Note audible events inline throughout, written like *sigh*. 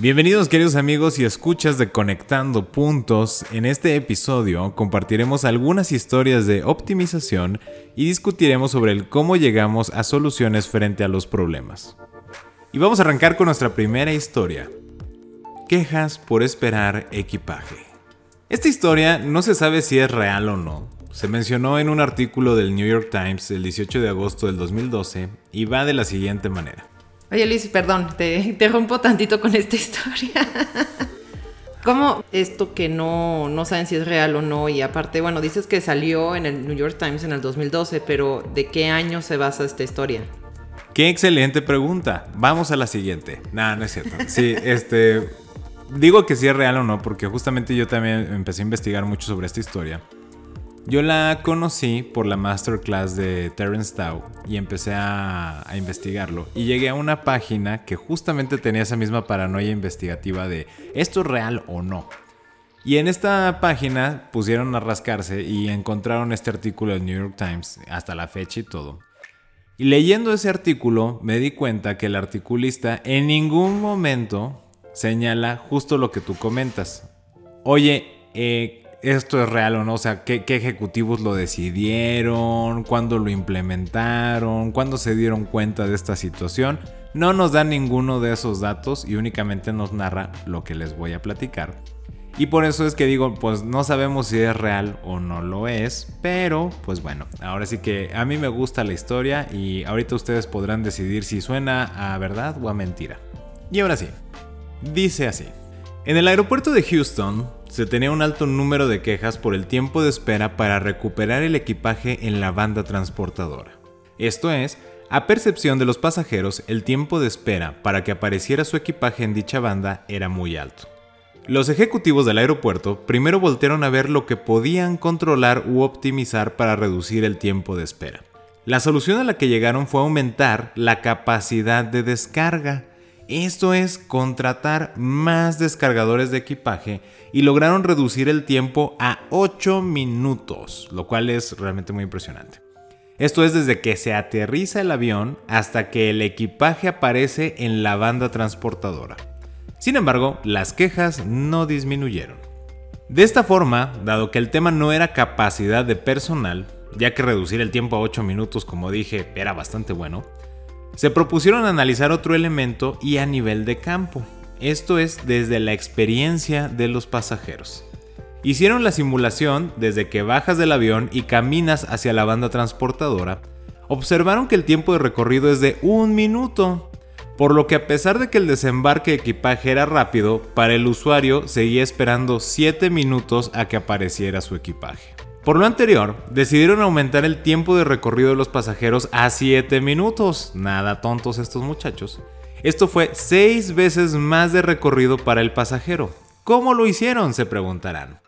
Bienvenidos queridos amigos y escuchas de Conectando Puntos. En este episodio compartiremos algunas historias de optimización y discutiremos sobre el cómo llegamos a soluciones frente a los problemas. Y vamos a arrancar con nuestra primera historia. Quejas por esperar equipaje. Esta historia no se sabe si es real o no. Se mencionó en un artículo del New York Times el 18 de agosto del 2012 y va de la siguiente manera. Oye Luis, perdón, te, *laughs* te rompo tantito con esta historia. *laughs* ¿Cómo esto que no, no saben si es real o no? Y aparte, bueno, dices que salió en el New York Times en el 2012, pero ¿de qué año se basa esta historia? Qué excelente pregunta. Vamos a la siguiente. Nada, no es cierto. Sí, *laughs* este. Digo que si es real o no, porque justamente yo también empecé a investigar mucho sobre esta historia. Yo la conocí por la masterclass de Terence Tao y empecé a, investigarlo. Y llegué a una página que justamente tenía esa misma paranoia investigativa de ¿esto es real o no? Y en esta página pusieron a rascarse y encontraron este artículo del New York Times hasta la fecha y todo. Y leyendo ese artículo me di cuenta que el articulista en ningún momento señala justo lo que tú comentas. Oye, eh, esto es real o no, o sea, ¿qué, ejecutivos lo decidieron, cuándo lo implementaron, cuándo se dieron cuenta de esta situación. No nos da ninguno de esos datos y únicamente nos narra lo que les voy a platicar. Y por eso es que digo, pues no sabemos si es real o no lo es, pero pues bueno, ahora sí que a mí me gusta la historia y ahorita ustedes podrán decidir si suena a verdad o a mentira. Y ahora sí, dice así. En el aeropuerto de Houston se tenía un alto número de quejas por el tiempo de espera para recuperar el equipaje en la banda transportadora. Esto es, a percepción de los pasajeros, el tiempo de espera para que apareciera su equipaje en dicha banda era muy alto. Los ejecutivos del aeropuerto primero voltearon a ver lo que podían controlar u optimizar para reducir el tiempo de espera. La solución a la que llegaron fue aumentar la capacidad de descarga, esto es contratar más descargadores de equipaje y lograron reducir el tiempo a 8 minutos, lo cual es realmente muy impresionante. Esto es desde que se aterriza el avión hasta que el equipaje aparece en la banda transportadora. Sin embargo, las quejas no disminuyeron. De esta forma, dado que el tema no era capacidad de personal, ya que reducir el tiempo a 8 minutos, como dije, era bastante bueno, se propusieron analizar otro elemento y a nivel de campo, esto es desde la experiencia de los pasajeros. Hicieron la simulación desde que bajas del avión y caminas hacia la banda transportadora, observaron que el tiempo de recorrido es de un minuto, por lo que a pesar de que el desembarque de equipaje era rápido, para el usuario seguía esperando 7 minutos a que apareciera su equipaje. Por lo anterior, decidieron aumentar el tiempo de recorrido de los pasajeros a 7 minutos. Nada tontos estos muchachos. Esto fue 6 veces más de recorrido para el pasajero. ¿Cómo lo hicieron? Se preguntarán.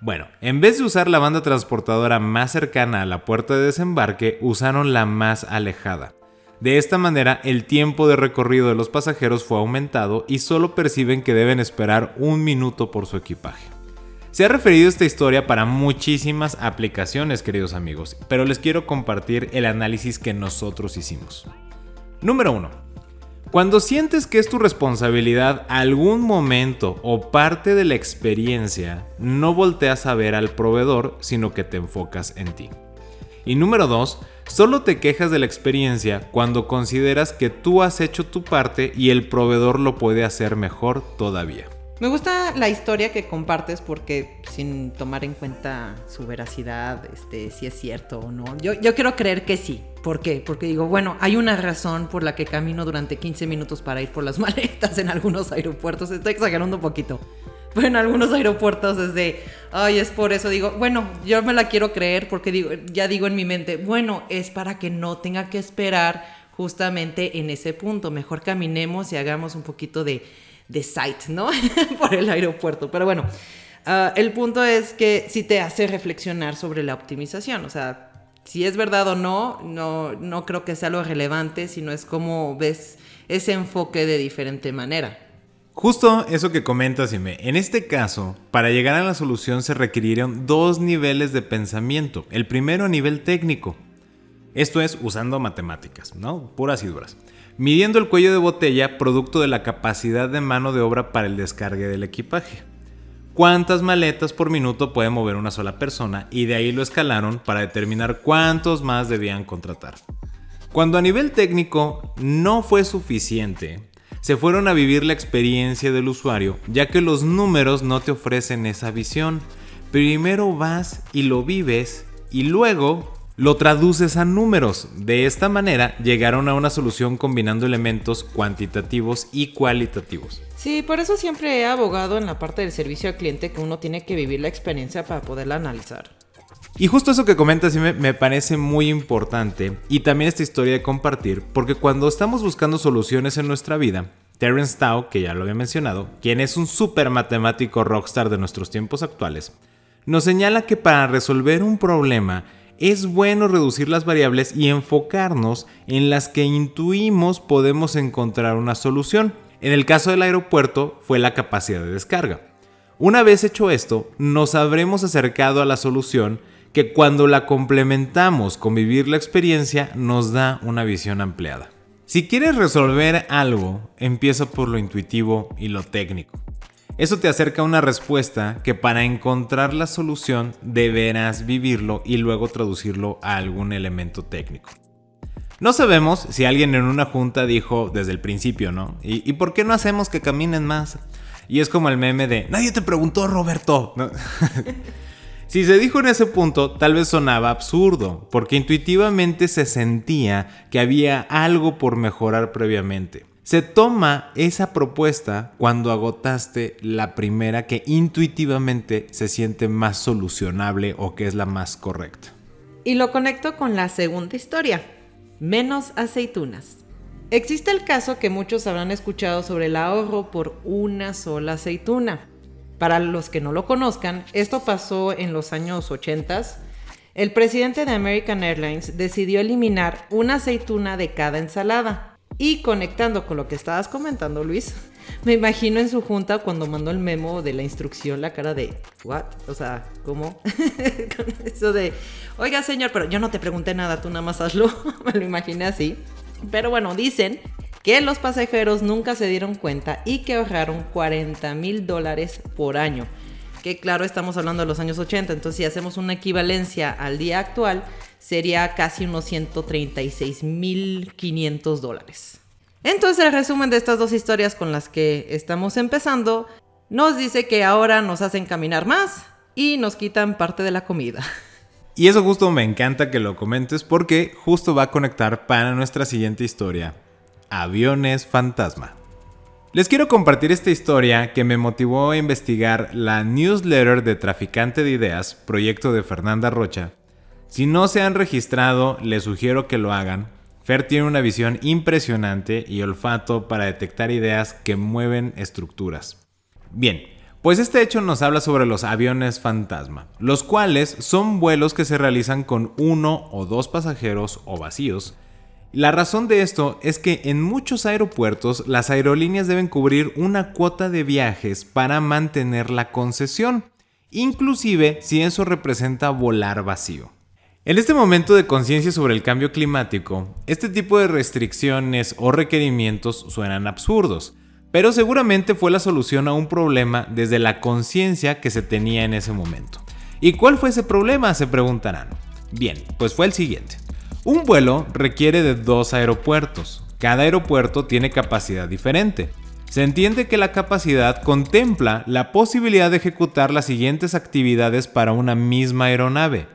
Bueno, en vez de usar la banda transportadora más cercana a la puerta de desembarque, usaron la más alejada. De esta manera, el tiempo de recorrido de los pasajeros fue aumentado y solo perciben que deben esperar un minuto por su equipaje. Se ha referido esta historia para muchísimas aplicaciones, queridos amigos, pero les quiero compartir el análisis que nosotros hicimos. Número 1. Cuando sientes que es tu responsabilidad algún momento o parte de la experiencia, no volteas a ver al proveedor, sino que te enfocas en ti. Y número 2. Solo te quejas de la experiencia cuando consideras que tú has hecho tu parte y el proveedor lo puede hacer mejor todavía. Me gusta la historia que compartes porque sin tomar en cuenta su veracidad, este, si es cierto o no. Yo, yo quiero creer que sí. ¿Por qué? Porque digo, bueno, hay una razón por la que camino durante 15 minutos para ir por las *laughs* maletas en algunos aeropuertos. Estoy exagerando un poquito. Pero en algunos aeropuertos es de, ay, es por eso. Digo, bueno, yo me la quiero creer porque digo, ya digo en mi mente, bueno, es para que no tenga que esperar justamente en ese punto. Mejor caminemos y hagamos un poquito de, de sight, ¿no? *laughs* por el aeropuerto. Pero bueno, ah, el punto es que sí te hace reflexionar sobre la optimización. O sea, si es verdad o no, no, no creo que sea lo relevante, sino es como ves ese enfoque de diferente manera. Justo eso que comentas, Ime. En este caso, para llegar a la solución se requirieron dos niveles de pensamiento. El primero a nivel técnico. Esto es usando matemáticas, ¿no? Puras y duras. Midiendo el cuello de botella producto de la capacidad de mano de obra para el descargue del equipaje cuántas maletas por minuto puede mover una sola persona y de ahí lo escalaron para determinar cuántos más debían contratar. Cuando a nivel técnico no fue suficiente, se fueron a vivir la experiencia del usuario, ya que los números no te ofrecen esa visión. Primero vas y lo vives y luego lo traduces a números. De esta manera llegaron a una solución combinando elementos cuantitativos y cualitativos. Sí, por eso siempre he abogado en la parte del servicio al cliente que uno tiene que vivir la experiencia para poderla analizar. Y justo eso que comentas me, me, parece muy importante y también esta historia de compartir, porque cuando estamos buscando soluciones en nuestra vida, Terence Tao, que ya lo había mencionado, quien es un super matemático rockstar de nuestros tiempos actuales, nos señala que para resolver un problema es bueno reducir las variables y enfocarnos en las que intuimos podemos encontrar una solución. En el caso del aeropuerto fue la capacidad de descarga. Una vez hecho esto, nos habremos acercado a la solución que cuando la complementamos con vivir la experiencia nos da una visión ampliada. Si quieres resolver algo, empieza por lo intuitivo y lo técnico. Eso te acerca a una respuesta que para encontrar la solución deberás vivirlo y luego traducirlo a algún elemento técnico. No sabemos si alguien en una junta dijo desde el principio, ¿no? ¿Y, por qué no hacemos que caminen más? Y es como el meme de, nadie te preguntó, Roberto. *laughs* si se dijo en ese punto, tal vez sonaba absurdo, porque intuitivamente se sentía que había algo por mejorar previamente. Se toma esa propuesta cuando agotaste la primera que intuitivamente se siente más solucionable o que es la más correcta. Y lo conecto con la segunda historia, menos aceitunas. Existe el caso que muchos habrán escuchado sobre el ahorro por una sola aceituna. Para los que no lo conozcan, esto pasó en los años 80. El presidente de American Airlines decidió eliminar una aceituna de cada ensalada. Y conectando con lo que estabas comentando, Luis, me imagino en su junta cuando mandó el memo de la instrucción la cara de, ¿what? O sea, ¿cómo? *laughs* eso de, oiga señor, pero yo no te pregunté nada, tú nada más hazlo. *laughs* me lo imaginé así. Pero bueno, dicen que los pasajeros nunca se dieron cuenta y que ahorraron 40 mil dólares por año. Que claro, estamos hablando de los años 80, entonces si hacemos una equivalencia al día actual, sería casi unos 136 mil 500 dólares. Entonces el resumen de estas dos historias con las que estamos empezando nos dice que ahora nos hacen caminar más y nos quitan parte de la comida. Y eso justo me encanta que lo comentes porque justo va a conectar para nuestra siguiente historia, aviones fantasma. Les quiero compartir esta historia que me motivó a investigar la newsletter de Traficante de Ideas, proyecto de Fernanda Rocha. Si no se han registrado, les sugiero que lo hagan Fer tiene una visión impresionante y olfato para detectar ideas que mueven estructuras. Bien, pues este hecho nos habla sobre los aviones fantasma, los cuales son vuelos que se realizan con uno o dos pasajeros o vacíos. La razón de esto es que en muchos aeropuertos las aerolíneas deben cubrir una cuota de viajes para mantener la concesión, inclusive si eso representa volar vacío. En este momento de conciencia sobre el cambio climático, este tipo de restricciones o requerimientos suenan absurdos, pero seguramente fue la solución a un problema desde la conciencia que se tenía en ese momento. ¿Y cuál fue ese problema? Se preguntarán. Bien, pues fue el siguiente. Un vuelo requiere de dos aeropuertos. Cada aeropuerto tiene capacidad diferente. Se entiende que la capacidad contempla la posibilidad de ejecutar las siguientes actividades para una misma aeronave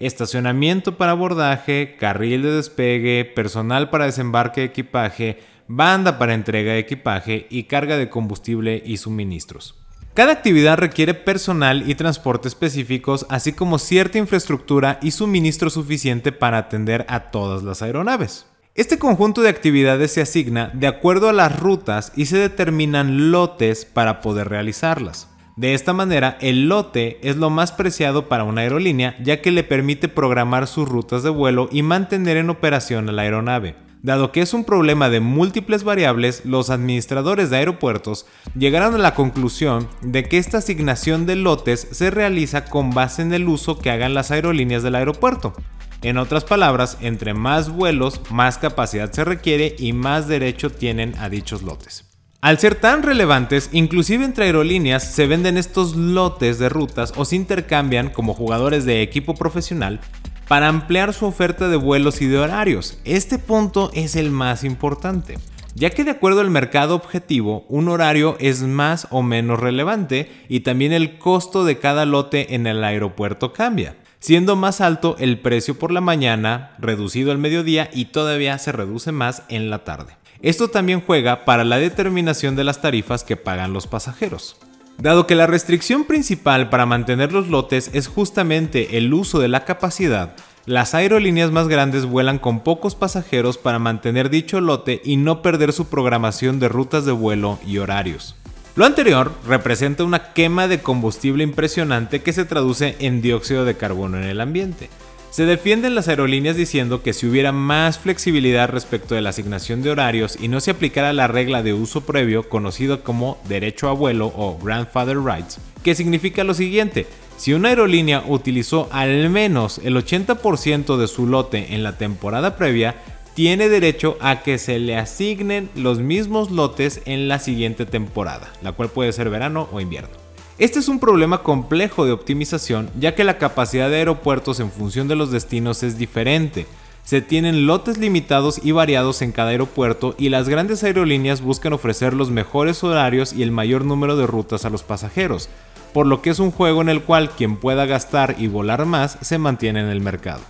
estacionamiento para abordaje, carril de despegue, personal para desembarque de equipaje, banda para entrega de equipaje y carga de combustible y suministros. Cada actividad requiere personal y transporte específicos, así como cierta infraestructura y suministro suficiente para atender a todas las aeronaves. Este conjunto de actividades se asigna de acuerdo a las rutas y se determinan lotes para poder realizarlas. De esta manera, el lote es lo más preciado para una aerolínea ya que le permite programar sus rutas de vuelo y mantener en operación a la aeronave. Dado que es un problema de múltiples variables, los administradores de aeropuertos llegaron a la conclusión de que esta asignación de lotes se realiza con base en el uso que hagan las aerolíneas del aeropuerto. En otras palabras, entre más vuelos, más capacidad se requiere y más derecho tienen a dichos lotes. Al ser tan relevantes, inclusive entre aerolíneas se venden estos lotes de rutas o se intercambian como jugadores de equipo profesional para ampliar su oferta de vuelos y de horarios. Este punto es el más importante, ya que de acuerdo al mercado objetivo, un horario es más o menos relevante y también el costo de cada lote en el aeropuerto cambia siendo más alto el precio por la mañana, reducido al mediodía y todavía se reduce más en la tarde. Esto también juega para la determinación de las tarifas que pagan los pasajeros. Dado que la restricción principal para mantener los lotes es justamente el uso de la capacidad, las aerolíneas más grandes vuelan con pocos pasajeros para mantener dicho lote y no perder su programación de rutas de vuelo y horarios. Lo anterior representa una quema de combustible impresionante que se traduce en dióxido de carbono en el ambiente. Se defienden las aerolíneas diciendo que si hubiera más flexibilidad respecto de la asignación de horarios y no se aplicara la regla de uso previo conocido como derecho a vuelo o grandfather rights, que significa lo siguiente, si una aerolínea utilizó al menos el 80% de su lote en la temporada previa, tiene derecho a que se le asignen los mismos lotes en la siguiente temporada, la cual puede ser verano o invierno. Este es un problema complejo de optimización ya que la capacidad de aeropuertos en función de los destinos es diferente. Se tienen lotes limitados y variados en cada aeropuerto y las grandes aerolíneas buscan ofrecer los mejores horarios y el mayor número de rutas a los pasajeros, por lo que es un juego en el cual quien pueda gastar y volar más se mantiene en el mercado.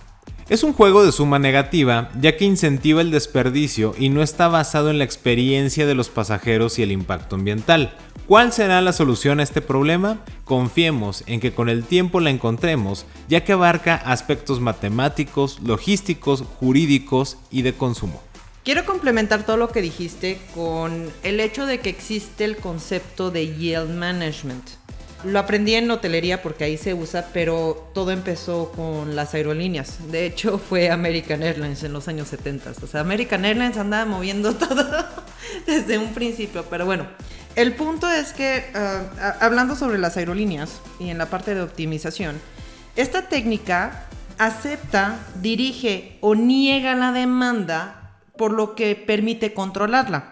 Es un juego de suma negativa, ya que incentiva el desperdicio y no está basado en la experiencia de los pasajeros y el impacto ambiental. ¿Cuál será la solución a este problema? Confiemos en que con el tiempo la encontremos, ya que abarca aspectos matemáticos, logísticos, jurídicos y de consumo. Quiero complementar todo lo que dijiste con el hecho de que existe el concepto de yield management. Lo aprendí en hotelería porque ahí se usa, pero todo empezó con las aerolíneas. De hecho, *laughs* fue American Airlines en los años 70. O sea, American Airlines andaba moviendo *laughs* todo desde un principio. Pero bueno, el punto es que, ah, hablando sobre las aerolíneas y en la parte de optimización, esta técnica acepta, dirige o niega la demanda por lo que permite controlarla.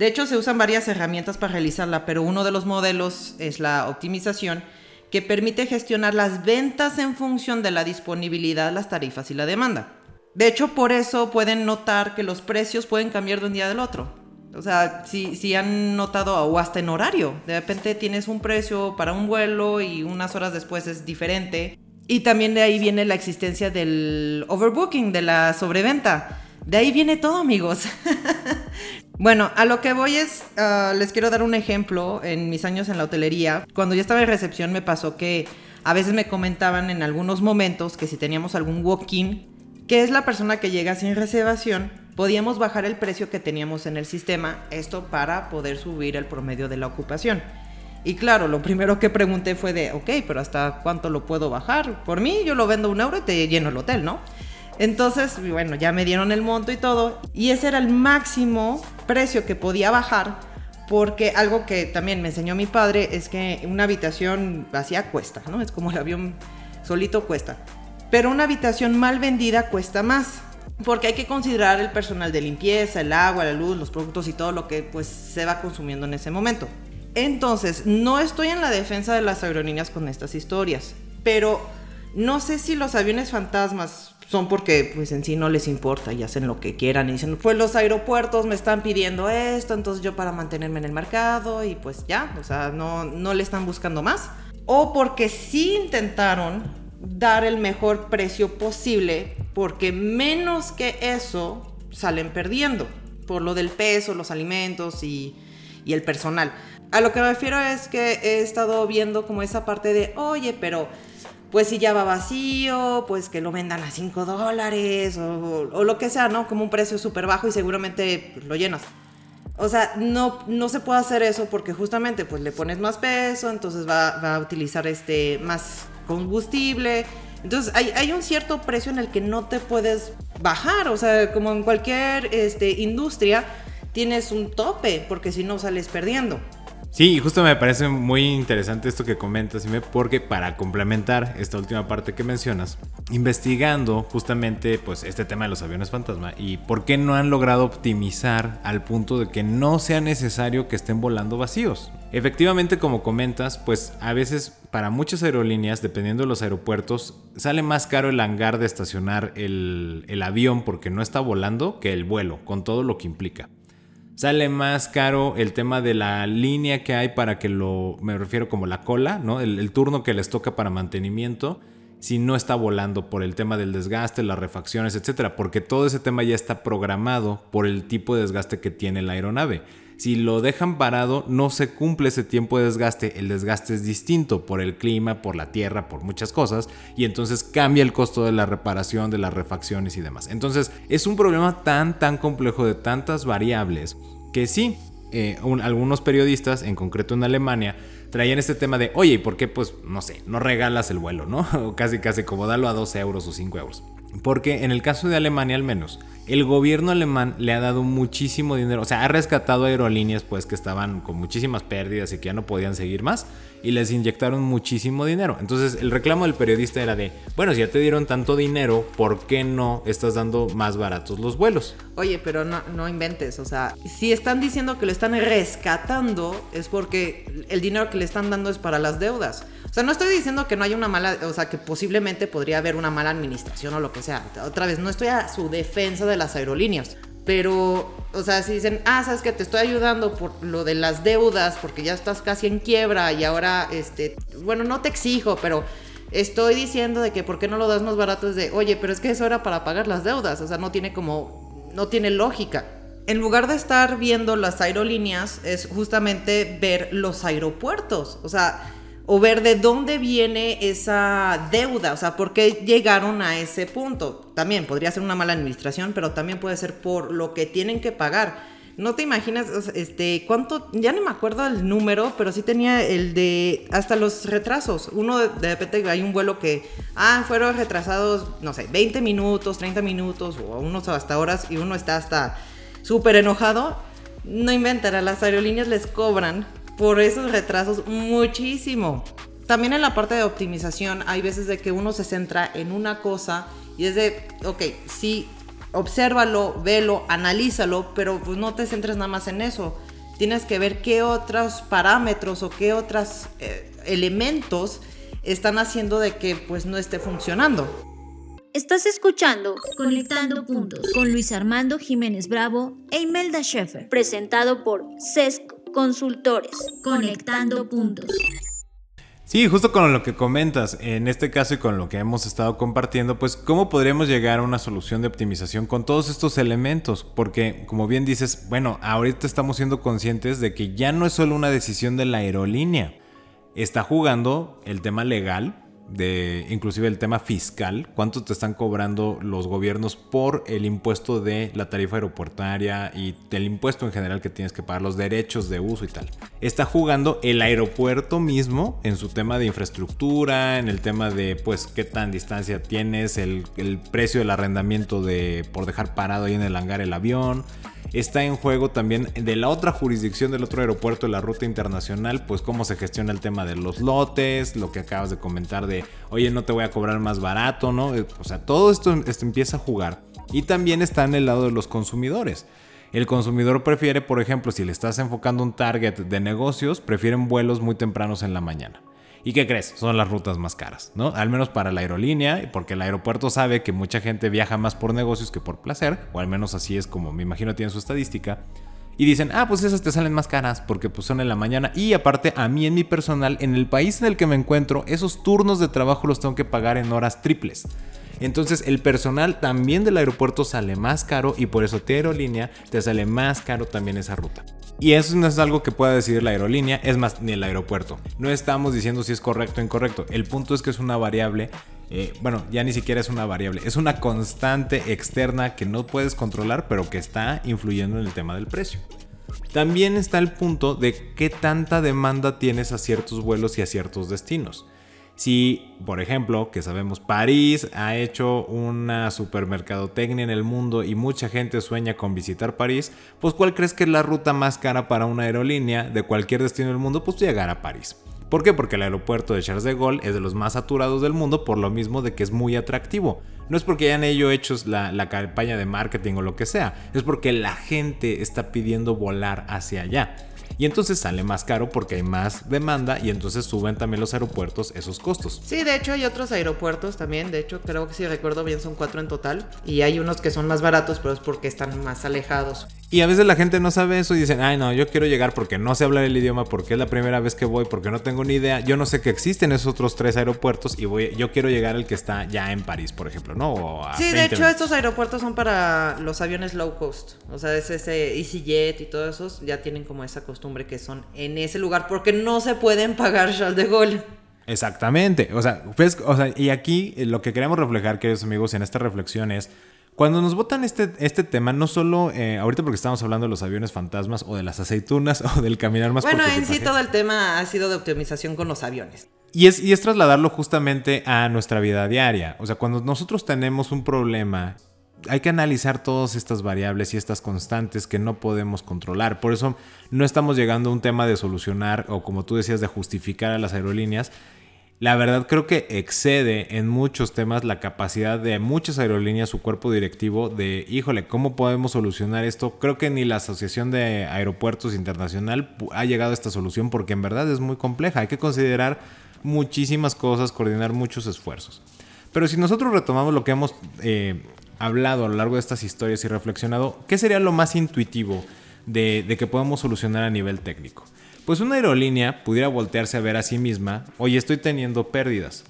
De hecho, se usan varias herramientas para realizarla, pero uno de los modelos es la optimización, que permite gestionar las ventas en función de la disponibilidad, las tarifas y la demanda. De hecho, por eso pueden notar que los precios pueden cambiar de un día al otro. O sea, si, si han notado, o hasta en horario, de repente tienes un precio para un vuelo y unas horas después es diferente. Y también de ahí viene la existencia del overbooking, de la sobreventa. De ahí viene todo, amigos. *laughs* Bueno, a lo que voy es, ah, les quiero dar un ejemplo en mis años en la hotelería. Cuando yo estaba en recepción me pasó que a veces me comentaban en algunos momentos que si teníamos algún walk-in, que es la persona que llega sin reservación, podíamos bajar el precio que teníamos en el sistema, esto para poder subir el promedio de la ocupación. Y claro, lo primero que pregunté fue de, ok, pero ¿hasta cuánto lo puedo bajar? Por mí yo lo vendo un euro y te lleno el hotel, ¿no? Entonces, bueno, ya me dieron el monto y todo. Y ese era el máximo precio que podía bajar. Porque algo que también me enseñó mi padre es que una habitación vacía cuesta, ¿no? Es como el avión solito cuesta. Pero una habitación mal vendida cuesta más. Porque hay que considerar el personal de limpieza, el agua, la luz, los productos y todo lo que pues se va consumiendo en ese momento. Entonces, no estoy en la defensa de las aerolíneas con estas historias, pero no sé si los aviones fantasmas son porque pues en sí no les importa y hacen lo que quieran y dicen, pues los aeropuertos me están pidiendo esto, entonces yo para mantenerme en el mercado y pues ya, o sea, no, no le están buscando más. O porque sí intentaron dar el mejor precio posible, porque menos que eso salen perdiendo, por lo del peso, los alimentos y, y el personal. A lo que me refiero es que he estado viendo como esa parte de, oye, pero pues si ya va vacío, pues que lo vendan a 5 dólares o, lo que sea, ¿no? Como un precio súper bajo y seguramente lo llenas. O sea, no, no se puede hacer eso porque justamente pues le pones más peso, entonces va, va a utilizar este, más combustible. Entonces hay, hay, un cierto precio en el que no te puedes bajar. O sea, como en cualquier este, industria, tienes un tope porque si no sales perdiendo. Sí, y justo me parece muy interesante esto que comentas, porque para complementar esta última parte que mencionas, investigando justamente pues este tema de los aviones fantasma y por qué no han logrado optimizar al punto de que no sea necesario que estén volando vacíos. Efectivamente, como comentas, pues a veces para muchas aerolíneas, dependiendo de los aeropuertos, sale más caro el hangar de estacionar el, el avión porque no está volando que el vuelo, con todo lo que implica. Sale más caro el tema de la línea que hay para que lo, me refiero como la cola, ¿no? El, turno que les toca para mantenimiento, si no está volando por el tema del desgaste, las refacciones, etcétera, porque todo ese tema ya está programado por el tipo de desgaste que tiene la aeronave. Si lo dejan parado, no se cumple ese tiempo de desgaste. El desgaste es distinto por el clima, por la tierra, por muchas cosas. Y entonces cambia el costo de la reparación, de las refacciones y demás. Entonces es un problema tan, tan complejo de tantas variables que sí, eh, algunos periodistas, en concreto en Alemania, traían este tema de, oye, ¿y por qué, pues, no sé, no regalas el vuelo, ¿no? *laughs* O casi, casi como darlo a 12 euros o 5 euros. Porque en el caso de Alemania al menos, el gobierno alemán le ha dado muchísimo dinero, o sea, ha rescatado aerolíneas pues que estaban con muchísimas pérdidas y que ya no podían seguir más y les inyectaron muchísimo dinero. Entonces el reclamo del periodista era de, bueno, si ya te dieron tanto dinero, ¿por qué no estás dando más baratos los vuelos? Oye, pero no, no inventes, o sea, si están diciendo que lo están rescatando es porque el dinero que le están dando es para las deudas. O sea, no estoy diciendo que no haya una mala, o sea, que posiblemente podría haber una mala administración o lo que sea. Otra vez, no estoy a su defensa de las aerolíneas. Pero, o sea, si dicen, ah, sabes que te estoy ayudando por lo de las deudas, porque ya estás casi en quiebra y ahora, este, bueno, no te exijo, pero estoy diciendo de que por qué no lo das más barato es de, oye, pero es que eso era para pagar las deudas, o sea, no tiene como, no tiene lógica. En lugar de estar viendo las aerolíneas, es justamente ver los aeropuertos, o sea, o ver de dónde viene esa deuda, o sea, por qué llegaron a ese punto. También podría ser una mala administración, pero también puede ser por lo que tienen que pagar. No te imaginas, este, cuánto, ya no me acuerdo el número, pero sí tenía el de hasta los retrasos. Uno de, repente hay un vuelo que, ah, fueron retrasados, no sé, 20 minutos, 30 minutos, o unos hasta horas, y uno está hasta súper enojado. No inventará, las aerolíneas les cobran por esos retrasos muchísimo. También en la parte de optimización hay veces de que uno se centra en una cosa y es de, ok, sí, obsérvalo, velo, analízalo, pero pues no te centres nada más en eso. Tienes que ver qué otros parámetros o qué otros eh, elementos están haciendo de que pues no esté funcionando. Estás escuchando Conectando Puntos con Luis Armando Jiménez Bravo e Imelda Schaeffer, presentado por CESC Consultores, conectando puntos. Sí, justo con lo que comentas, en este caso y con lo que hemos estado compartiendo, pues cómo podríamos llegar a una solución de optimización con todos estos elementos, porque como bien dices, bueno, ahorita estamos siendo conscientes de que ya no es solo una decisión de la aerolínea, está jugando el tema legal, de inclusive el tema fiscal, cuánto te están cobrando los gobiernos por el impuesto de la tarifa aeroportuaria y el impuesto en general que tienes que pagar, los derechos de uso y tal. Está jugando el aeropuerto mismo en su tema de infraestructura, en el tema de pues qué tan distancia tienes, el, el precio del arrendamiento de por dejar parado ahí en el hangar el avión está en juego también de la otra jurisdicción del otro aeropuerto de la ruta internacional, pues cómo se gestiona el tema de los lotes, lo que acabas de comentar de, oye, no te voy a cobrar más barato, ¿no? Eh, o sea, todo esto, esto empieza a jugar. Y también está en el lado de los consumidores. El consumidor prefiere, por ejemplo, si le estás enfocando un target de negocios, prefieren vuelos muy tempranos en la mañana. ¿Y qué crees? Son las rutas más caras, ¿no? Al menos para la aerolínea, porque el aeropuerto sabe que mucha gente viaja más por negocios que por placer, o al menos así es como me imagino tiene su estadística. Y dicen, ah, pues esas te salen más caras porque pues son en la mañana. Y aparte, a mí en mi personal, en el país en el que me encuentro, esos turnos de trabajo los tengo que pagar en horas triples. Entonces el personal también del aeropuerto sale más caro y por eso tu aerolínea te sale más caro también esa ruta. Y eso no es algo que pueda decidir la aerolínea, es más, ni el aeropuerto. No estamos diciendo si es correcto o incorrecto. El punto es que es una variable eh, bueno, ya ni siquiera es una variable, es una constante externa que no puedes controlar, pero que está influyendo en el tema del precio. También está el punto de qué tanta demanda tienes a ciertos vuelos y a ciertos destinos. Si, por ejemplo, que sabemos París ha hecho una supermercadotecnia en el mundo y mucha gente sueña con visitar París, pues ¿cuál crees que es la ruta más cara para una aerolínea de cualquier destino del mundo? Pues llegar a París. ¿Por qué? Porque el aeropuerto de Charles de Gaulle es de los más saturados del mundo por lo mismo de que es muy atractivo. No es porque hayan hecho la, la campaña de marketing o lo que sea, es porque la gente está pidiendo volar hacia allá. Y entonces sale más caro porque hay más demanda y entonces suben también los aeropuertos esos costos. Sí, de hecho hay otros aeropuertos también. De hecho, creo que si recuerdo bien son cuatro en total. Y hay unos que son más baratos, pero es porque están más alejados. Y a veces la gente no sabe eso y dicen, ay no, yo quiero llegar porque no sé hablar el idioma, porque es la primera vez que voy, porque no tengo ni idea. Yo no sé que existen esos otros tres aeropuertos y voy, yo quiero llegar al que está ya en París, por ejemplo, ¿no? sí, de hecho estos aeropuertos son para los aviones low cost. O sea, es ese EasyJet y todos esos ya tienen como esa costumbre que son en ese lugar porque no se pueden pagar Charles de Gaulle. Exactamente. O sea, pues, o sea, y aquí lo que queremos reflejar, queridos amigos, en esta reflexión es cuando nos votan este, este tema, no solo eh, ahorita porque estamos hablando de los aviones fantasmas o de las aceitunas *laughs* o del caminar más Bueno, en sí todo el tema ha sido de optimización con los aviones. Y es, y es trasladarlo justamente a nuestra vida diaria. O sea, cuando nosotros tenemos un problema, hay que analizar todas estas variables y estas constantes que no podemos controlar. Por eso no estamos llegando a un tema de solucionar o como tú decías, de justificar a las aerolíneas, la verdad creo que excede en muchos temas la capacidad de muchas aerolíneas, su cuerpo directivo, de, híjole, ¿cómo podemos solucionar esto? Creo que ni la Asociación de Aeropuertos Internacional ha llegado a esta solución porque en verdad es muy compleja. Hay que considerar muchísimas cosas, coordinar muchos esfuerzos. Pero si nosotros retomamos lo que hemos eh, hablado a lo largo de estas historias y reflexionado, ¿qué sería lo más intuitivo de, de que podamos solucionar a nivel técnico? Pues una aerolínea pudiera voltearse a ver a sí misma, oye, estoy teniendo pérdidas.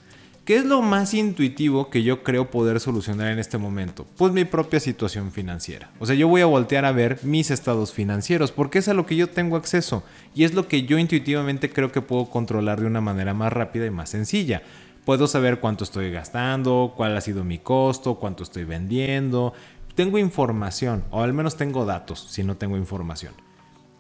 ¿Qué es lo más intuitivo que yo creo poder solucionar en este momento? Pues mi propia situación financiera. O sea, yo voy a voltear a ver mis estados financieros porque es a lo que yo tengo acceso y es lo que yo intuitivamente creo que puedo controlar de una manera más rápida y más sencilla. Puedo saber cuánto estoy gastando, cuál ha sido mi costo, cuánto estoy vendiendo. Tengo información, o al menos tengo datos si no tengo información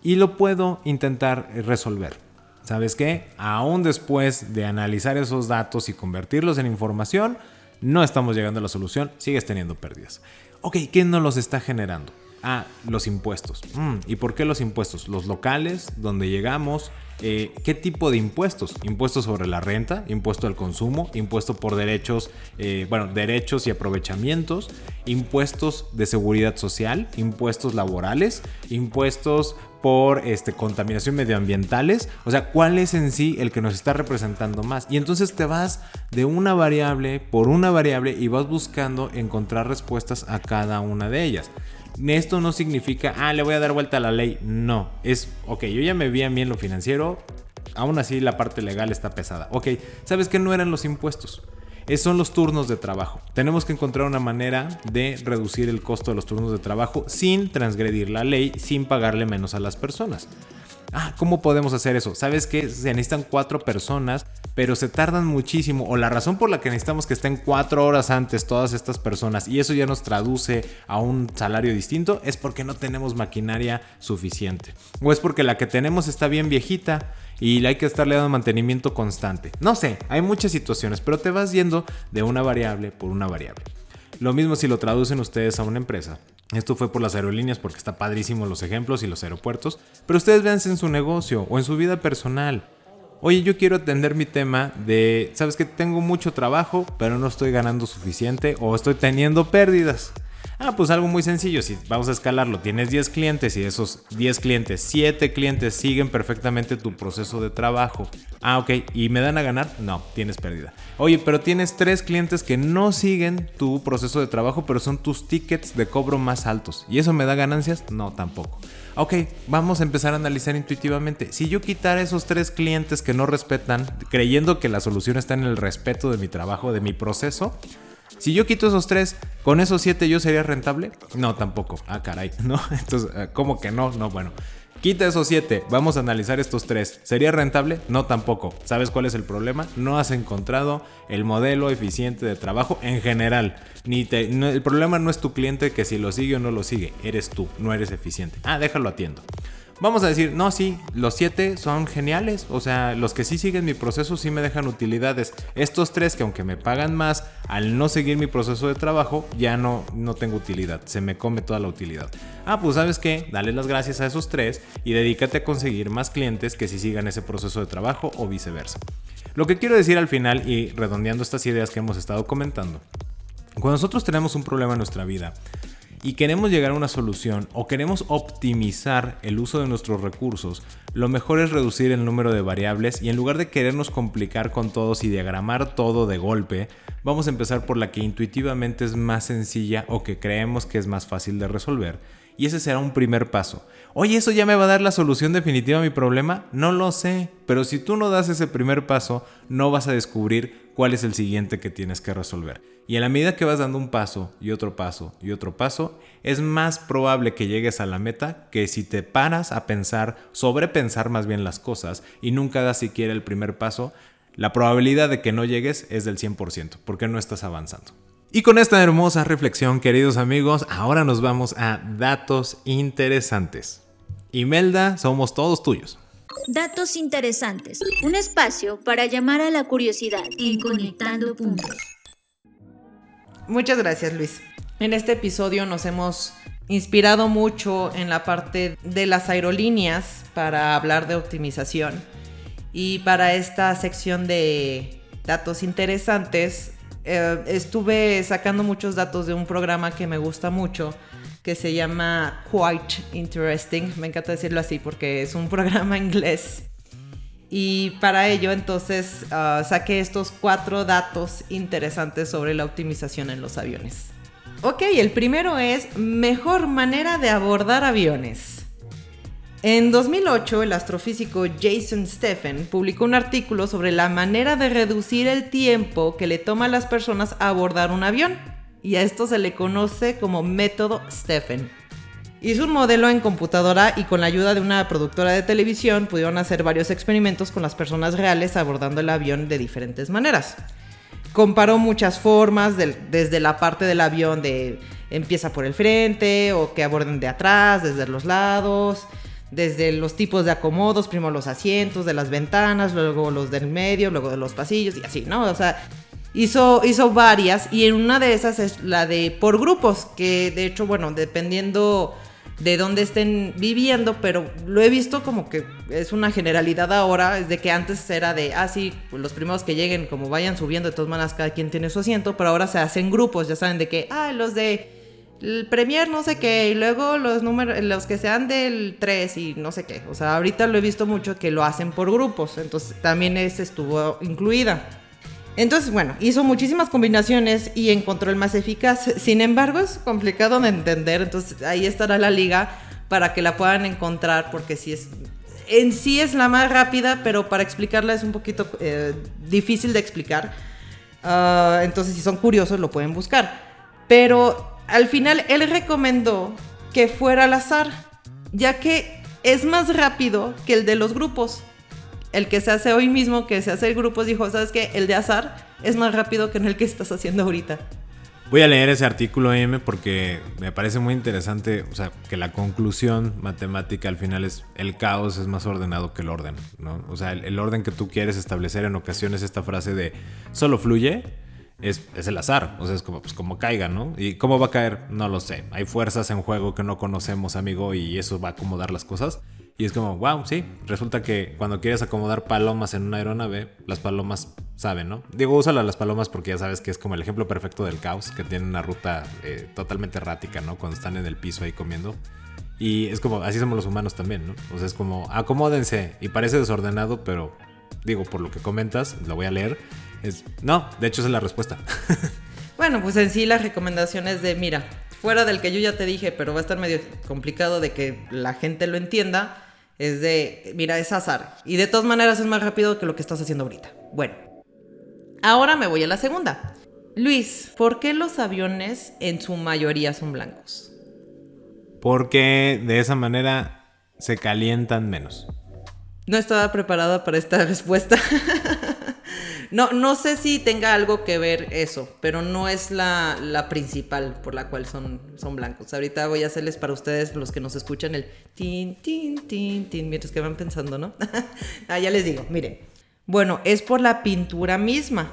y lo puedo intentar resolver. ¿Sabes qué? Aún después de analizar esos datos y convertirlos en información, no estamos llegando a la solución, sigues teniendo pérdidas. Ok, ¿quién nos los está generando? Ah, los impuestos. Mm, ¿Y por qué los impuestos? Los locales, donde llegamos, eh, ¿qué tipo de impuestos? Impuestos sobre la renta, impuesto al consumo, impuesto por derechos, eh, bueno, derechos y aprovechamientos, impuestos de seguridad social, impuestos laborales, impuestos por este, contaminación medioambientales. O sea, ¿cuál es en sí el que nos está representando más? Y entonces te vas de una variable por una variable y vas buscando encontrar respuestas a cada una de ellas. Esto no significa, ah, le voy a dar vuelta a la ley. No, es, ok, yo ya me vi a mí en lo financiero, aún así la parte legal está pesada. Ok, ¿sabes que no eran los impuestos? Son los turnos de trabajo. Tenemos que encontrar una manera de reducir el costo de los turnos de trabajo sin transgredir la ley, sin pagarle menos a las personas. Ah, ¿cómo podemos hacer eso? Sabes que se necesitan cuatro personas, pero se tardan muchísimo. O la razón por la que necesitamos que estén cuatro horas antes todas estas personas y eso ya nos traduce a un salario distinto es porque no tenemos maquinaria suficiente. O es porque la que tenemos está bien viejita y hay que estarle dando mantenimiento constante. No sé, hay muchas situaciones, pero te vas yendo de una variable por una variable. Lo mismo si lo traducen ustedes a una empresa. Esto fue por las aerolíneas porque está padrísimo los ejemplos y los aeropuertos, pero ustedes véanse en su negocio o en su vida personal. Oye, yo quiero atender mi tema de, sabes que tengo mucho trabajo, pero no estoy ganando suficiente o estoy teniendo pérdidas. Ah, pues algo muy sencillo, si vamos a escalarlo, tienes 10 clientes y esos 10 clientes, 7 clientes siguen perfectamente tu proceso de trabajo. Ah, ok, ¿y me dan a ganar? No, tienes pérdida. Oye, pero tienes 3 clientes que no siguen tu proceso de trabajo, pero son tus tickets de cobro más altos. ¿Y eso me da ganancias? No, tampoco. Ok, vamos a empezar a analizar intuitivamente. Si yo quitara esos tres clientes que no respetan, creyendo que la solución está en el respeto de mi trabajo, de mi proceso, Si yo quito esos tres, ¿con esos siete yo sería rentable? No, tampoco. Ah, caray, *laughs* ¿no? Entonces, eh, ¿cómo que no? No, bueno. Quita esos siete, vamos a analizar estos tres. ¿Sería rentable? No tampoco. ¿Sabes cuál es el problema? No has encontrado el modelo eficiente de trabajo en general. Ni el problema no es tu cliente que si lo sigue o no lo sigue, eres tú, no eres eficiente. Ah, déjalo atiendo. Vamos a decir, no, sí, los siete son geniales. O sea, los que sí siguen mi proceso sí me dejan utilidades. Estos tres que aunque me pagan más, al no seguir mi proceso de trabajo, ya no, no tengo utilidad. Se me come toda la utilidad. Ah, pues sabes qué, dale las gracias a esos tres y dedícate a conseguir más clientes que sí sigan ese proceso de trabajo o viceversa. Lo que quiero decir al final y redondeando estas ideas que hemos estado comentando. Cuando nosotros tenemos un problema en nuestra vida, y queremos llegar a una solución o queremos optimizar el uso de nuestros recursos, lo mejor es reducir el número de variables y en lugar de querernos complicar con todos y diagramar todo de golpe, vamos a empezar por la que intuitivamente es más sencilla o que creemos que es más fácil de resolver. Y ese será un primer paso. Oye, ¿eso ya me va a dar la solución definitiva a mi problema? No lo sé, pero si tú no das ese primer paso, no vas a descubrir cuál es el siguiente que tienes que resolver. Y a la medida que vas dando un paso y otro paso y otro paso, es más probable que llegues a la meta que si te paras a pensar, sobrepensar más bien las cosas y nunca das siquiera el primer paso, la probabilidad de que no llegues es del 100%, porque no estás avanzando. Y con esta hermosa reflexión, queridos amigos, ahora nos vamos a datos interesantes. Imelda, somos todos tuyos. Datos interesantes. Un espacio para llamar a la curiosidad en Conectando Puntos. Muchas gracias, Luis. En este episodio nos hemos inspirado mucho en la parte de las aerolíneas para hablar de optimización. Y para esta sección de datos interesantes, eh, estuve sacando muchos datos de un programa que me gusta mucho, que se llama Quite Interesting. Me encanta decirlo así porque es un *laughs* programa inglés y para ello entonces ah, saqué estos cuatro datos interesantes sobre la optimización en los aviones. Ok, el primero es mejor manera de abordar aviones. En 2008, el astrofísico Jason Steffen publicó un artículo sobre la manera de reducir el tiempo que le toma a las personas abordar un avión. Y a esto se le conoce como método Steffen. Hizo un modelo en computadora y con la ayuda de una productora de televisión pudieron hacer varios experimentos con las personas reales abordando el avión de diferentes maneras. Comparó muchas formas, desde la parte del avión de empieza por el frente o que aborden de atrás, desde los lados, desde los tipos de acomodos, primero los asientos de las ventanas, luego los del medio, luego de los pasillos y así, ¿no? O sea, hizo, hizo varias y en una de esas es la de por grupos, que de hecho, bueno, dependiendo de dónde estén viviendo, pero lo he visto como que es una generalidad ahora, es de que antes era de, ah, sí, pues los primeros que lleguen, como vayan subiendo, de todas maneras cada quien tiene su asiento, pero ahora se hacen grupos, ya saben de que, ah, los de el Premier no sé qué, y luego los números, los que sean del 3 y no sé qué. O sea, ahorita lo he visto mucho que lo hacen por grupos, entonces también ese estuvo incluida. Entonces, bueno, hizo muchísimas combinaciones y encontró el más eficaz. Sin embargo, es complicado de entender, entonces ahí estará la liga para que la puedan encontrar, porque si es, en sí es la más rápida, pero para explicarla es un poquito eh, difícil de explicar. Ah, entonces, si son curiosos, lo pueden buscar. Pero al final, él recomendó que fuera al azar, ya que es más rápido que el de los grupos el que se hace hoy mismo, que se hace el grupo, dijo, ¿sabes qué? El de azar es más rápido que el que estás haciendo ahorita. Voy a leer ese artículo M porque me parece muy interesante, o sea, que la conclusión matemática al final es el caos es más ordenado que el orden, ¿no? O sea, el, orden que tú quieres establecer en ocasiones esta frase de solo fluye es, es, el azar, o sea, es como, pues, como caiga, ¿no? ¿Y cómo va a caer? No lo sé. Hay fuerzas en juego que no conocemos, amigo, y eso va a acomodar las cosas. Y es como, wow, sí, resulta que cuando quieres acomodar palomas en una aeronave, las palomas saben, ¿no? Digo, úsala las palomas porque ya sabes que es como el ejemplo perfecto del caos, que tienen una ruta eh, totalmente errática, ¿no? Cuando están en el piso ahí comiendo. Y es como, así somos los humanos también, ¿no? O sea, es como, acomódense. Y parece desordenado, pero digo, por lo que comentas, lo voy a leer. Es, no, de hecho esa es la respuesta. *laughs* bueno, pues en sí las recomendaciones de, mira, fuera del que yo ya te dije, pero va a estar medio complicado de que la gente lo entienda es de, mira, es azar. Y de todas maneras es más rápido que lo que estás haciendo ahorita. Bueno, ahora me voy a la segunda. Luis, ¿por qué los aviones en su mayoría son blancos? Porque de esa manera se calientan menos. No estaba preparada para esta *laughs* respuesta. No, no sé si tenga algo que ver eso, pero no es la, principal por la cual son, son blancos. Ahorita voy a hacerles para ustedes, los que nos escuchan, el tin, tin, tin, tin, mientras que van pensando, ¿no? *laughs* ah, ya les digo, miren. Bueno, es por la pintura misma.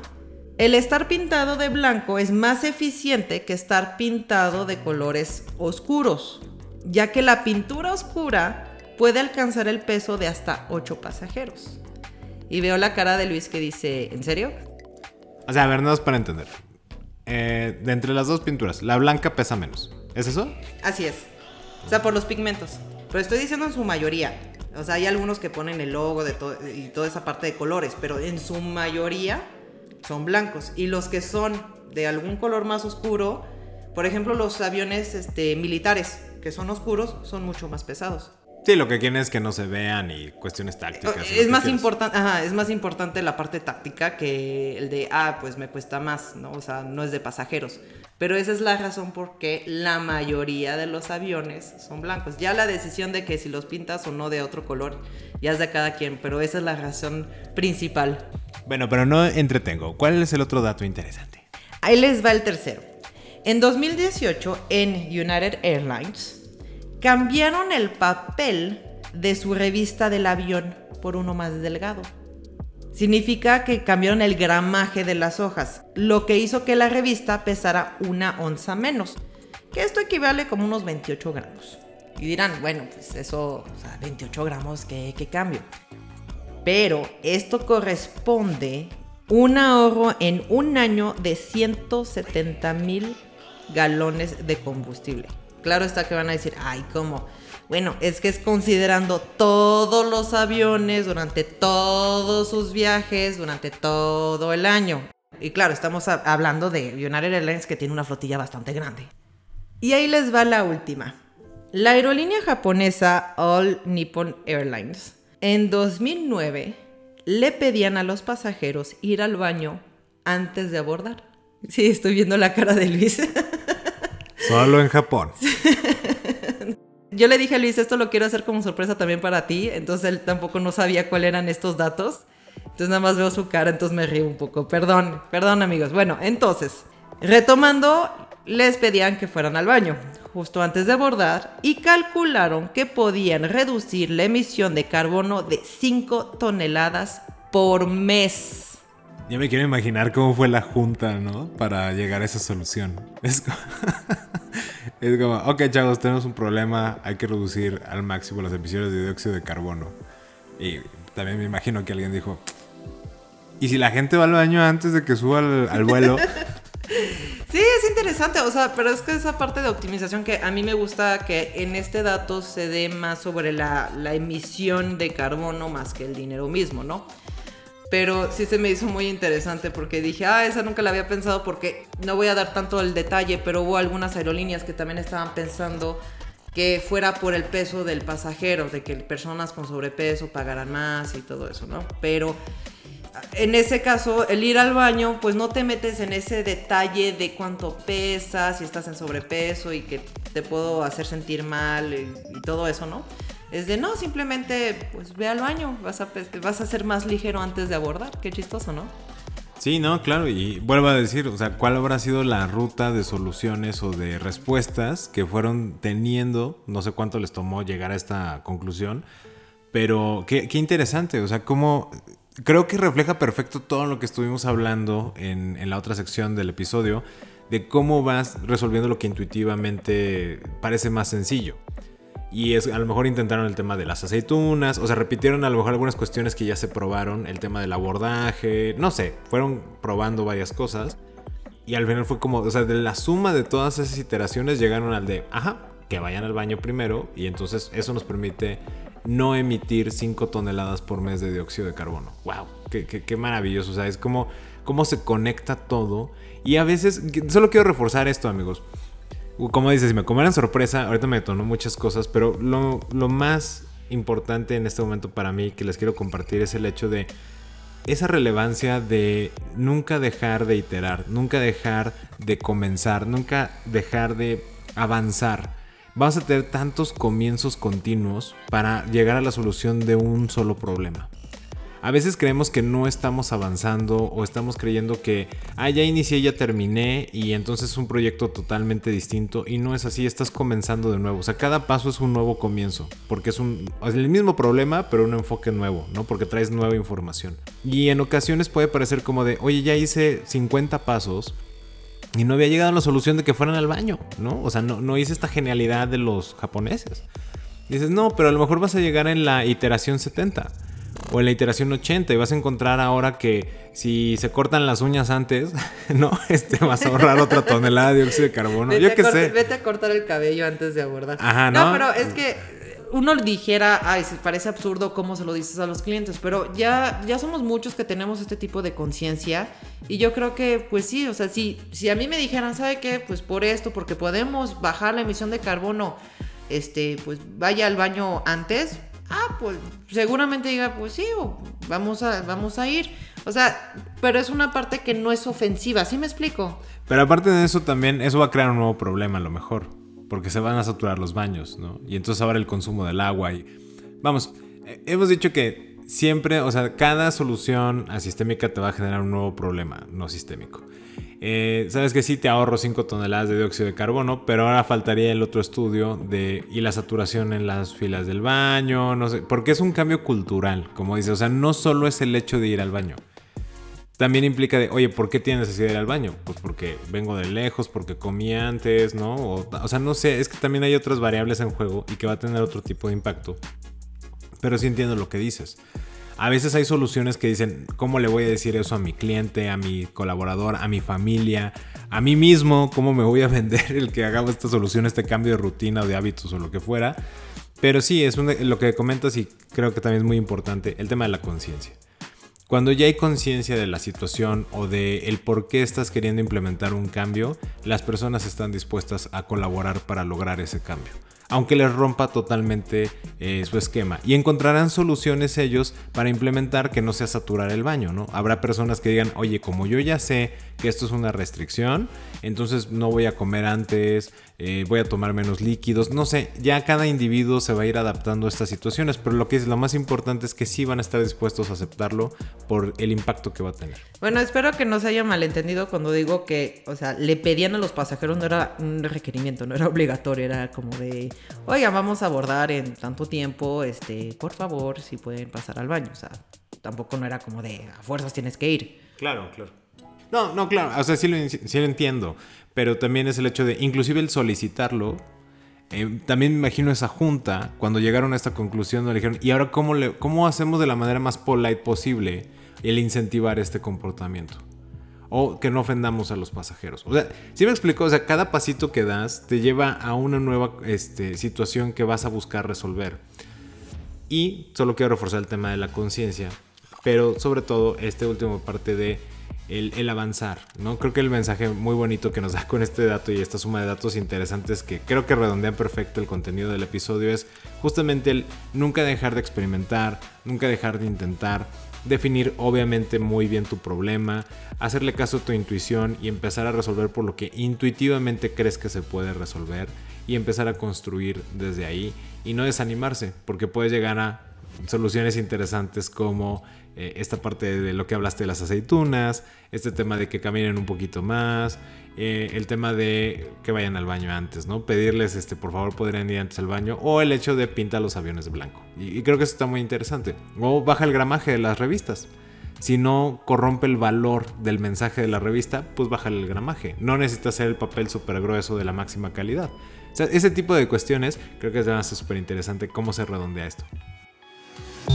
El estar pintado de blanco es más eficiente que estar pintado de colores oscuros, ya que la pintura oscura puede alcanzar el peso de hasta 8 pasajeros. Y veo la cara de Luis que dice, ¿en serio? O sea, a ver, no es para entender. Eh, de entre las dos pinturas, la blanca pesa menos. ¿Es eso? Así es. O sea, por los pigmentos. Pero estoy diciendo en su mayoría. O sea, hay algunos que ponen el logo de y toda esa parte de colores, pero en su mayoría son blancos. Y los que son de algún color más oscuro, por ejemplo, los aviones este, militares, que son oscuros, son mucho más pesados. Sí, lo que quieren es que no se vean y cuestiones tácticas. Es más importante, es más importante la parte táctica que el de, ah, pues me cuesta más, ¿no? O sea, no es de pasajeros. Pero esa es la razón por qué la mayoría de los aviones son blancos. Ya la decisión de que si los pintas o no de otro color, ya es de cada quien, pero esa es la razón principal. Bueno, pero no entretengo. ¿Cuál es el otro dato interesante? Ahí les va el tercero. En 2018, en United Airlines, cambiaron el papel de su revista del avión por uno más delgado. Significa que cambiaron el gramaje de las hojas, lo que hizo que la revista pesara una onza menos, que esto equivale como unos 28 gramos. Y dirán, bueno, pues eso, o sea, 28 gramos, ¿qué, qué cambio? Pero esto corresponde un ahorro en un año de 170 mil galones de combustible. Claro está que van a decir, ay, ¿cómo? Bueno, es que es considerando todos los aviones durante todos sus viajes, durante todo el año. Y claro, estamos hablando de United Airlines que tiene una flotilla bastante grande. Y ahí les va la última. La aerolínea japonesa All Nippon Airlines en 2009 le pedían a los pasajeros ir al baño antes de abordar. Sí, estoy viendo la cara de Luis. *laughs* Solo en Japón. *laughs* Yo le dije a Luis, esto lo quiero hacer como sorpresa también para ti. Entonces él tampoco no sabía cuáles eran estos datos. Entonces nada más veo su cara, entonces me río un poco. Perdón, perdón amigos. Bueno, entonces, retomando, les pedían que fueran al baño justo antes de abordar y calcularon que podían reducir la emisión de carbono de 5 toneladas por mes. Ya me quiero imaginar cómo fue la junta, ¿no? Para llegar a esa solución. Es como, *laughs* es como, ok chavos, tenemos un problema, hay que reducir al máximo las emisiones de dióxido de carbono. Y también me imagino que alguien dijo, ¿y si la gente va al baño antes de que suba al, vuelo? *laughs* Sí, es interesante, o sea, pero es que esa parte de optimización que a mí me gusta que en este dato se dé más sobre la, la emisión de carbono más que el dinero mismo, ¿no? Pero sí se me hizo muy interesante porque dije, ah, esa nunca la había pensado porque no voy a dar tanto el detalle, pero hubo algunas aerolíneas que también estaban pensando que fuera por el peso del pasajero, de que personas con sobrepeso pagaran más y todo eso, ¿no? Pero en ese caso, el ir al baño, pues no te metes en ese detalle de cuánto pesas, si estás en sobrepeso y que te puedo hacer sentir mal y, y todo eso, ¿no? Es de no, simplemente pues ve al baño, vas a, vas a ser más ligero antes de abordar. Qué chistoso, ¿no? Sí, no, claro, y vuelvo a decir, o sea, ¿cuál habrá sido la ruta de soluciones o de respuestas que fueron teniendo? No sé cuánto les tomó llegar a esta conclusión, pero qué, interesante, o sea, cómo creo que refleja perfecto todo lo que estuvimos hablando en la otra sección del episodio, de cómo vas resolviendo lo que intuitivamente parece más sencillo. Y es, a lo mejor intentaron el tema de las aceitunas, o sea, repitieron a lo mejor algunas cuestiones que ya se probaron, el tema del abordaje, no sé, fueron probando varias cosas. Y al final fue como, o sea, de la suma de todas esas iteraciones llegaron al de, ajá, que vayan al baño primero. Y entonces eso nos permite no emitir 5 toneladas por mes de dióxido de carbono. ¡Wow! Qué, qué, maravilloso! O sea, es como cómo se conecta todo. Y a veces, solo quiero reforzar esto, amigos como dices, me comieran sorpresa, ahorita me detonó muchas cosas, pero lo, más importante en este momento para mí que les quiero compartir es el hecho de esa relevancia de nunca dejar de iterar, nunca dejar de comenzar, nunca dejar de avanzar. Vas a tener tantos comienzos continuos para llegar a la solución de un solo problema. A veces creemos que no estamos avanzando o estamos creyendo que, ah, ya inicié, ya terminé y entonces es un proyecto totalmente distinto y no es así, estás comenzando de nuevo. O sea, cada paso es un nuevo comienzo, porque es, un, es el mismo problema, pero un enfoque nuevo, ¿no? Porque traes nueva información. Y en ocasiones puede parecer como de, oye, ya hice 50 pasos, y no había llegado a la solución de que fueran al baño, ¿no? O sea, no, no hice esta genialidad de los japoneses. Dices, no, pero a lo mejor vas a llegar en la iteración 70 o en la iteración 80 y vas a encontrar ahora que si se cortan las uñas antes, *laughs* ¿no? Este, vas a ahorrar otra tonelada de dióxido de carbono. Yo qué sé. Vete a cortar el cabello antes de abordar. Ajá, ¿no? No, pero es que uno dijera, ay, se parece absurdo cómo se lo dices a los clientes, pero ya, ya somos muchos que tenemos este tipo de conciencia y yo creo que, pues sí, o sea, si, si a mí me dijeran, ¿sabe qué? Pues por esto, porque podemos bajar la emisión de carbono, este, pues vaya al baño antes, ah, pues seguramente diga, pues sí, vamos a, vamos a ir. O sea, pero es una parte que no es ofensiva, ¿sí me explico? Pero aparte de eso también, eso va a crear un nuevo problema a lo mejor, porque se van a saturar los baños, ¿no? Y entonces ahora el consumo del agua y... Vamos, eh, hemos dicho que siempre, o sea, cada solución asistémica te va a generar un nuevo problema no sistémico. Eh, sabes que sí te ahorro 5 toneladas de dióxido de carbono, pero ahora faltaría el otro estudio de y la saturación en las filas del baño, no sé, porque es un cambio cultural, como dice, o sea, no solo es el hecho de ir al baño. También implica de, oye, ¿por qué tienes necesidad de ir al baño? Pues porque vengo de lejos, porque comí antes, ¿no? O, o sea, no sé, es que también hay otras variables en juego y que va a tener otro tipo de impacto. Pero sí entiendo lo que dices. A veces hay soluciones que dicen, ¿cómo le voy a decir eso a mi cliente, a mi colaborador, a mi familia, a mí mismo? ¿Cómo me voy a *laughs* vender el que haga esta solución, este cambio de rutina o de hábitos o lo que fuera? Pero sí, es lo que comentas y creo que también es muy importante, el tema de la conciencia. Cuando ya hay conciencia de la situación o de el por qué estás queriendo implementar un cambio, las personas están dispuestas a colaborar para lograr ese cambio aunque les rompa totalmente eh, su esquema. Y encontrarán soluciones ellos para implementar que no sea saturar el baño, ¿no? Habrá personas que digan, oye, como yo ya sé que esto es una restricción, entonces no voy a comer antes, eh, voy a tomar menos líquidos, no sé, ya cada individuo se va a ir adaptando a estas situaciones, pero lo que es lo más importante es que sí van a estar dispuestos a aceptarlo por el impacto que va a tener. Bueno, espero que no se haya malentendido cuando digo que, o sea, le pedían a los pasajeros, no era un requerimiento, no era *laughs* obligatorio, era como de, oiga, vamos a abordar en tanto tiempo, este, por favor, si pueden pasar al baño, o sea, tampoco no era como de, a fuerzas tienes que ir. Claro, claro. No, no, claro, o sea, sí lo, sí entiendo, pero también es el hecho de, inclusive el solicitarlo, eh, también me imagino esa junta, cuando llegaron a esta conclusión, le dijeron, ¿y ahora cómo, le, cómo hacemos de la manera más polite posible el incentivar este comportamiento? O que no ofendamos a los pasajeros. O sea, si me explico, o sea, cada pasito que das te lleva a una nueva este, situación que vas a buscar resolver. Y solo quiero reforzar el tema de la conciencia, pero sobre todo esta última parte de el, avanzar, ¿no? Creo que el mensaje muy bonito que nos da con este dato y esta suma de datos interesantes que creo que redondean perfecto el contenido del episodio es justamente el nunca dejar de experimentar, nunca dejar de intentar, definir obviamente muy bien tu problema, hacerle caso a tu intuición y empezar a resolver por lo que intuitivamente crees que se puede resolver y empezar a construir desde ahí y no desanimarse, porque puedes llegar a soluciones interesantes como eh, esta parte de lo que hablaste de las aceitunas, este tema de que caminen un poquito más, eh, el tema de que vayan al baño antes, ¿no? Pedirles, este, por favor, podrían ir antes al baño, o el hecho de pintar los aviones de blanco. Y, creo que eso está muy interesante. O baja el gramaje de las revistas. Si no corrompe el valor del mensaje de la revista, pues baja el gramaje. No necesita ser el papel súper grueso de la máxima calidad. Ese tipo de cuestiones creo que es súper interesante cómo se redondea esto.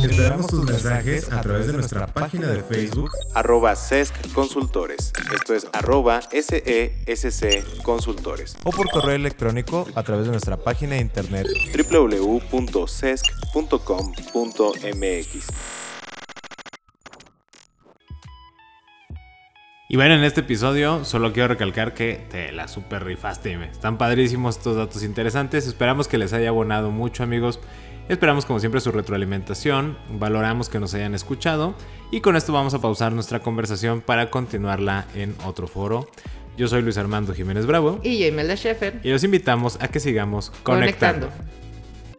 Esperamos tus mensajes a través de nuestra página de Facebook arroba SESC Consultores. Esto es arroba SESC Consultores. O por correo electrónico a través de nuestra página de internet www.sesc.com.mx. Y bueno, en este episodio solo quiero recalcar que te la super rifaste. Están padrísimos estos datos interesantes. Esperamos que les haya abonado mucho, amigos. Esperamos como siempre su retroalimentación, valoramos que nos hayan escuchado y con esto vamos a pausar nuestra conversación para continuarla en otro foro. Yo soy Luis Armando Jiménez Bravo Y yo, Imelda Sheffer. y los invitamos a que sigamos conectando.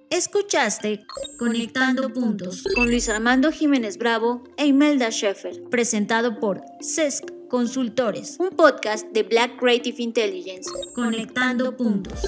Escuchaste Conectando Puntos con Luis Armando Jiménez Bravo e Imelda Sheffer, presentado por CESC Consultores, un podcast de Black Creative Intelligence. Conectando Puntos.